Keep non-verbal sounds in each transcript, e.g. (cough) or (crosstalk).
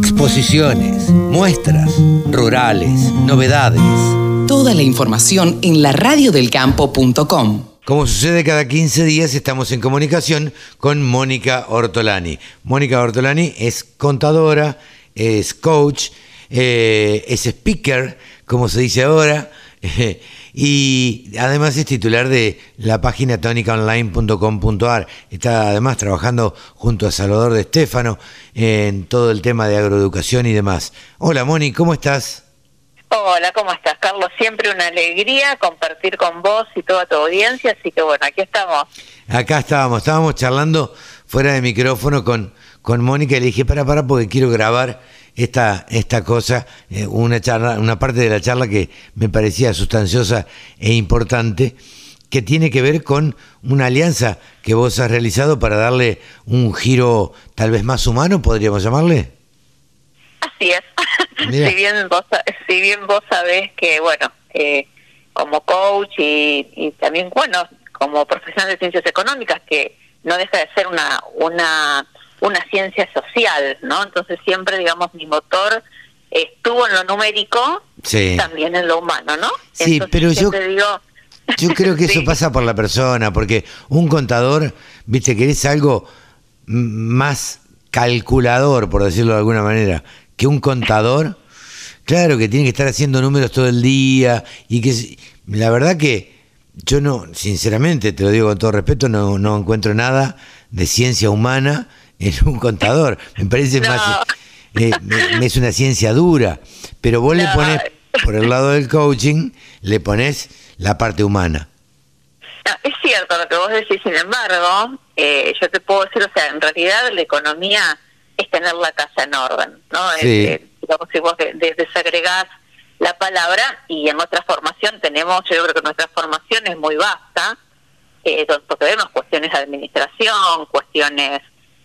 exposiciones, muestras, rurales, novedades. Toda la información en la radiodelcampo.com. Como sucede cada 15 días, estamos en comunicación con Mónica Ortolani. Mónica Ortolani es contadora, es coach, eh, es speaker, como se dice ahora, y además es titular de la página tónicaonline.com.ar. Está además trabajando junto a Salvador de Estéfano en todo el tema de agroeducación y demás. Hola Moni, ¿cómo estás? Hola, ¿cómo estás, Carlos? Siempre una alegría compartir con vos y toda tu audiencia, así que bueno, aquí estamos. Acá estábamos, estábamos charlando fuera de micrófono con, con Mónica y le dije, para, para, porque quiero grabar esta, esta cosa, eh, una charla, una parte de la charla que me parecía sustanciosa e importante, que tiene que ver con una alianza que vos has realizado para darle un giro tal vez más humano, podríamos llamarle. Así es. (laughs) si bien vos si bien vos sabés que bueno eh, como coach y, también bueno como profesional de ciencias económicas que no deja de ser una una una ciencia social no entonces siempre digamos mi motor estuvo en lo numérico también en lo humano no sí pero yo yo (laughs) creo que eso pasa por la persona porque un contador viste que es algo más calculador por decirlo de alguna manera que un contador, claro que tiene que estar haciendo números todo el día y que la verdad que yo no, sinceramente, te lo digo con todo respeto, no, no encuentro nada de ciencia humana en un contador. Me parece más, eh, es una ciencia dura, pero vos le pones, por el lado del coaching, le pones la parte humana. es cierto lo que vos decís, sin embargo, eh, yo te puedo decir, o sea, en realidad la economía es tener la casa en orden, ¿no? Sí. si vos desagregás la palabra y en nuestra formación tenemos, yo creo que nuestra formación es muy vasta, eh, porque vemos cuestiones de administración, cuestiones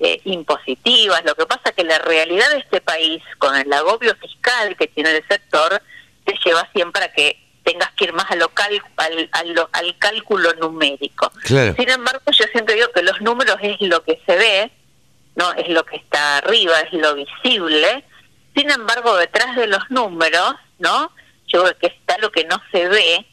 eh, impositivas, lo que pasa es que la realidad de este país, con el agobio fiscal que tiene el sector, te lleva siempre a que tengas que ir más a local, al, al, al cálculo numérico. Sin embargo, yo siempre digo que los números es lo que se ve, no es lo que está arriba, es lo visible. Sin embargo, detrás de los números, ¿no? Yo creo que está lo que no se ve,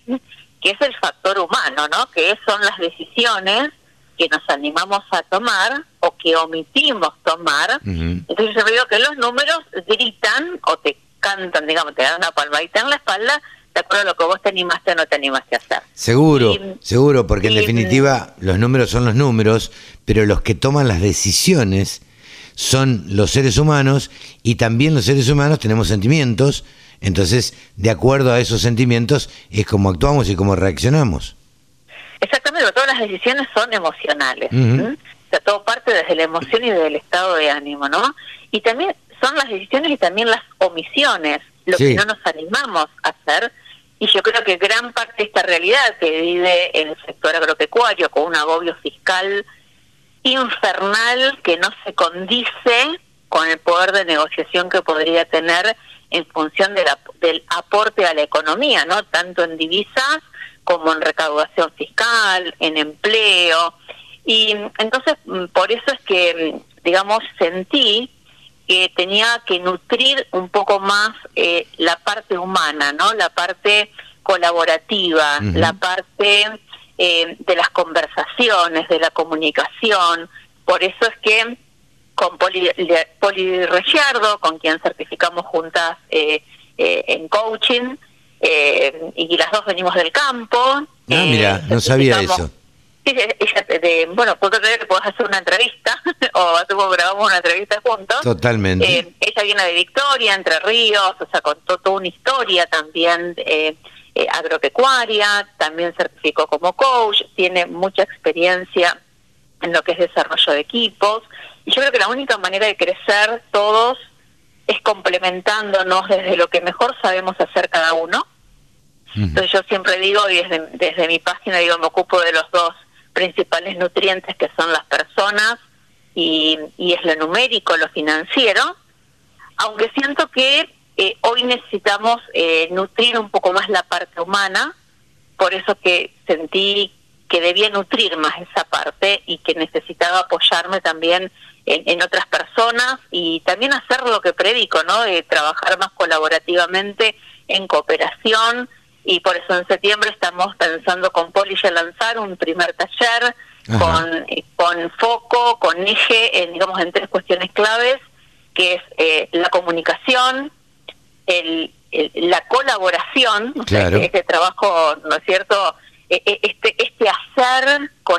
que es el factor humano, ¿no? Que son las decisiones que nos animamos a tomar o que omitimos tomar. Entonces yo digo que los números gritan o te cantan, digamos, te dan una palmadita en la espalda de acuerdo a lo que vos te animaste o no te animaste a hacer. Seguro, seguro, porque en definitiva los números son los números, pero los que toman las decisiones son los seres humanos y también los seres humanos tenemos sentimientos, entonces de acuerdo a esos sentimientos es como actuamos y cómo reaccionamos. Exactamente, todas las decisiones son emocionales. O sea, todo parte desde la emoción y desde el estado de ánimo, ¿no? Y también son las decisiones y también las omisiones, lo que no nos animamos a hacer y yo creo que gran parte de esta realidad que vive en el sector agropecuario con un agobio fiscal infernal que no se condice con el poder de negociación que podría tener en función de del aporte a la economía, ¿no? Tanto en divisas como en recaudación fiscal, en empleo. Y entonces, mm, por eso es que, mm, digamos, sentí que tenía que nutrir un poco más eh, la parte humana, ¿no? La parte colaborativa, la parte eh, de las conversaciones, de la comunicación. Por eso es que con Poli, Poli con quien certificamos juntas eh, en coaching, y las dos venimos del campo. Ah, mira, no sabía eso ella, bueno, puedo creer que puedas hacer una entrevista, (laughs) o grabamos una entrevista juntos. Totalmente. Eh, ella viene de Victoria, Entre Ríos, o sea, contó toda una historia también eh, eh, agropecuaria, también certificó como coach, tiene mucha experiencia en lo que es desarrollo de equipos, y yo creo que la única manera de crecer todos es complementándonos desde lo que mejor sabemos hacer cada uno. Entonces yo siempre digo, y desde, desde mi página digo, me ocupo de los dos principales nutrientes que son las personas y, es lo numérico, lo financiero, aunque siento que eh, hoy necesitamos eh, nutrir un poco más la parte humana, por eso que sentí que debía nutrir más esa parte y que necesitaba apoyarme también en, otras personas y también hacer lo que predico, ¿no? De trabajar más colaborativamente en cooperación y por eso en septiembre estamos pensando con Poli ya lanzar un primer taller con, con foco, con eje, en, digamos, en tres cuestiones claves, que es eh, la comunicación, el, la colaboración, este trabajo, ¿no es cierto?,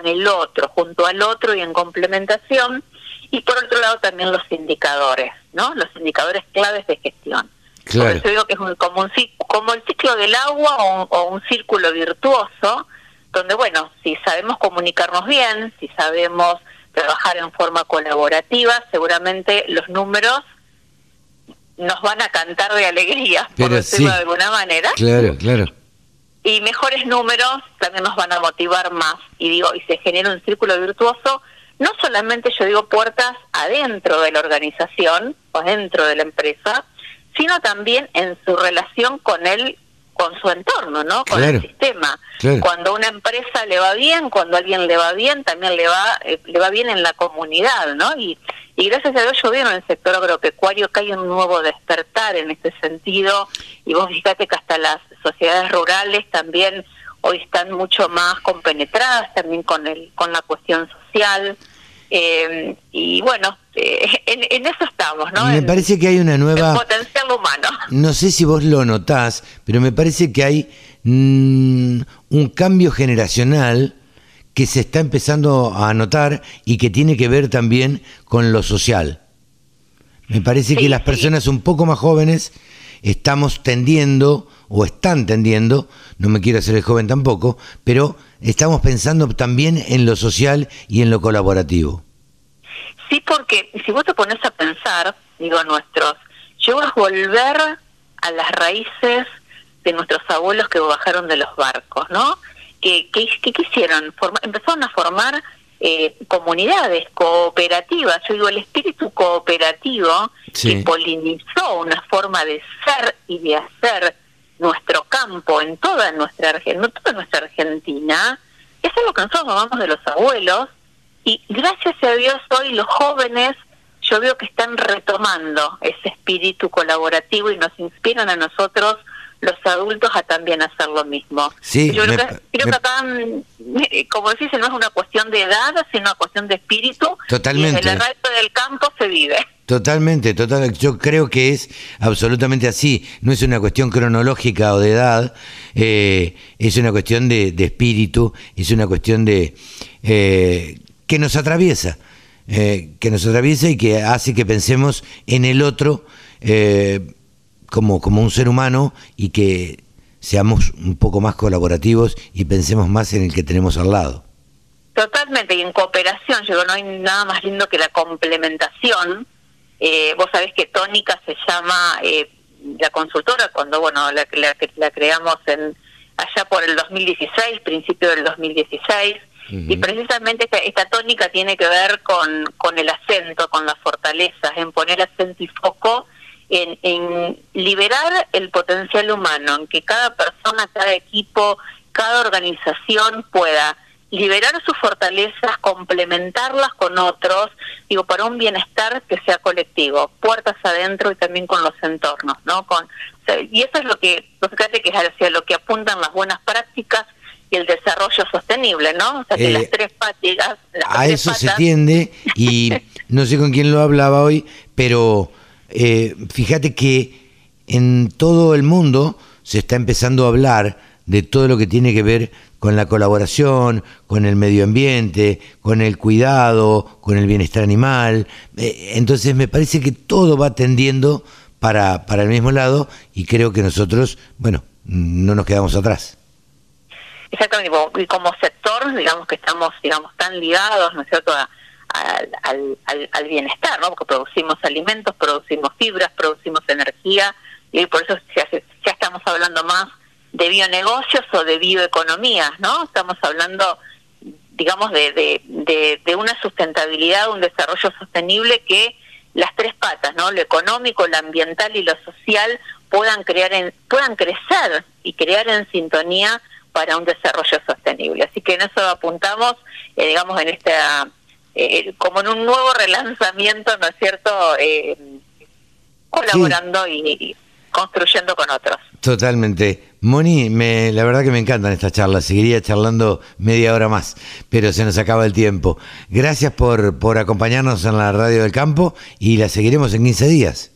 el otro, junto al otro y en complementación, y por otro lado también los indicadores, ¿no? Los indicadores claves de gestión. Claro. Por eso digo que es como, un, como el ciclo del agua o un, círculo virtuoso, donde, bueno, si sabemos comunicarnos bien, si sabemos trabajar en forma colaborativa, seguramente los números nos van a cantar de alegría, por decirlo de alguna manera. Claro, claro. Y mejores números también nos van a motivar más. Y digo, y se genera un círculo virtuoso no solamente yo digo puertas adentro de la organización o dentro de la empresa, sino también en su relación con él, con su entorno, ¿no? Con el sistema. Cuando una empresa le va bien, cuando a alguien le va bien, también le va eh, le va bien en la comunidad, ¿no? Y, y gracias a Dios yo veo en el sector agropecuario que hay un nuevo despertar en este sentido y vos fíjate que hasta las sociedades rurales también hoy están mucho más compenetradas también con el con la cuestión social eh, y bueno eh, en, eso estamos no me parece que hay una nueva potencial humano. No sé si vos lo notás pero me parece que hay mm, un cambio generacional que se está empezando a notar y que tiene que ver también con lo social. Me parece que las personas un poco más jóvenes estamos tendiendo o están tendiendo, no me quiero hacer el joven tampoco, pero estamos pensando también en lo social y en lo colaborativo. Sí, porque si vos te pones a pensar, digo, nuestros, yo a volver a las raíces de nuestros abuelos que bajaron de los barcos, ¿no? ¿Qué, qué, qué hicieron? empezaron a formar eh, comunidades cooperativas. Yo digo, el espíritu cooperativo que polinizó una forma de ser y de hacer nuestro campo en toda nuestra, en toda nuestra Argentina, eso es lo que nosotros llamamos de los abuelos, y gracias a Dios hoy los jóvenes yo veo que están retomando ese espíritu colaborativo y nos inspiran a nosotros los adultos a también hacer lo mismo. Sí, Yo creo, que, acá, mm, como decís, no es una cuestión de edad, sino una cuestión de espíritu. Totalmente. Y en el resto del campo se vive. Totalmente, total. Yo creo que es absolutamente así. No es una cuestión cronológica o de edad, eh, es una cuestión de, espíritu, es una cuestión de eh, que nos atraviesa, eh, que nos atraviesa y que hace que pensemos en el otro como, como un ser humano y que seamos un poco más colaborativos y pensemos más en el que tenemos al lado. Totalmente, y en cooperación, yo no hay nada más lindo que la complementación. Eh, vos sabés que Tónica se llama eh, la consultora cuando, bueno, la, la, la creamos en allá por el 2016, principio del 2016, y precisamente esta, esta, tónica tiene que ver con, con el acento, con las fortalezas, en poner acento y foco en, liberar el potencial humano, en que cada persona, cada equipo, cada organización pueda liberar sus fortalezas, complementarlas con otros, digo, para un bienestar que sea colectivo, puertas adentro y también con los entornos, ¿no? Con, y eso es lo que, fíjate que es hacia lo que apuntan las buenas prácticas y el desarrollo sostenible, ¿no? O sea, que las eh, tres patas... a eso se tiende y (laughs) no sé con quién lo hablaba hoy, pero eh, fíjate que en todo el mundo se está empezando a hablar de todo lo que tiene que ver con la colaboración, con el medio ambiente, con el cuidado, con el bienestar animal. Eh, entonces me parece que todo va tendiendo para, para el mismo lado y creo que nosotros, bueno, no nos quedamos atrás. Exactamente, y como sector, digamos que estamos digamos tan ligados, ¿no es cierto?, a, al, al, bienestar, ¿no? Porque producimos alimentos, producimos fibras, producimos energía y por eso ya, ya estamos hablando más de bionegocios o de bioeconomías, ¿no? Estamos hablando, digamos, de, de, de, una sustentabilidad, un desarrollo sostenible que las tres patas, ¿no? Lo económico, lo ambiental y lo social puedan crear en, puedan crecer y crear en sintonía para un desarrollo sostenible. Así que en eso apuntamos, eh, digamos, en esta, eh, como en un nuevo relanzamiento, ¿no es cierto?, eh, colaborando y, construyendo con otros. Totalmente. Moni, me, la verdad que me encantan estas charlas. Seguiría charlando media hora más, pero se nos acaba el tiempo. Gracias por, por acompañarnos en la Radio del Campo y la seguiremos en 15 días.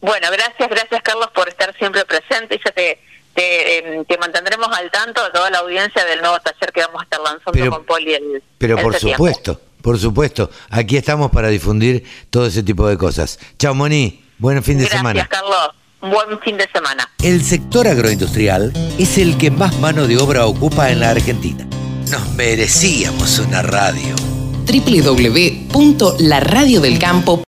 Bueno, gracias, gracias Carlos por estar siempre presente y ya te, em, te, mantendremos al tanto de toda la audiencia del nuevo taller que vamos a estar lanzando con Poli el Pero por supuesto, por supuesto. Aquí estamos para difundir todo ese tipo de cosas. Chao, Moni. Buen fin de semana. Gracias, Carlos. Buen fin de semana. El sector agroindustrial es el que más mano de obra ocupa en la Argentina. Nos merecíamos una radio. www.laradiodelcampo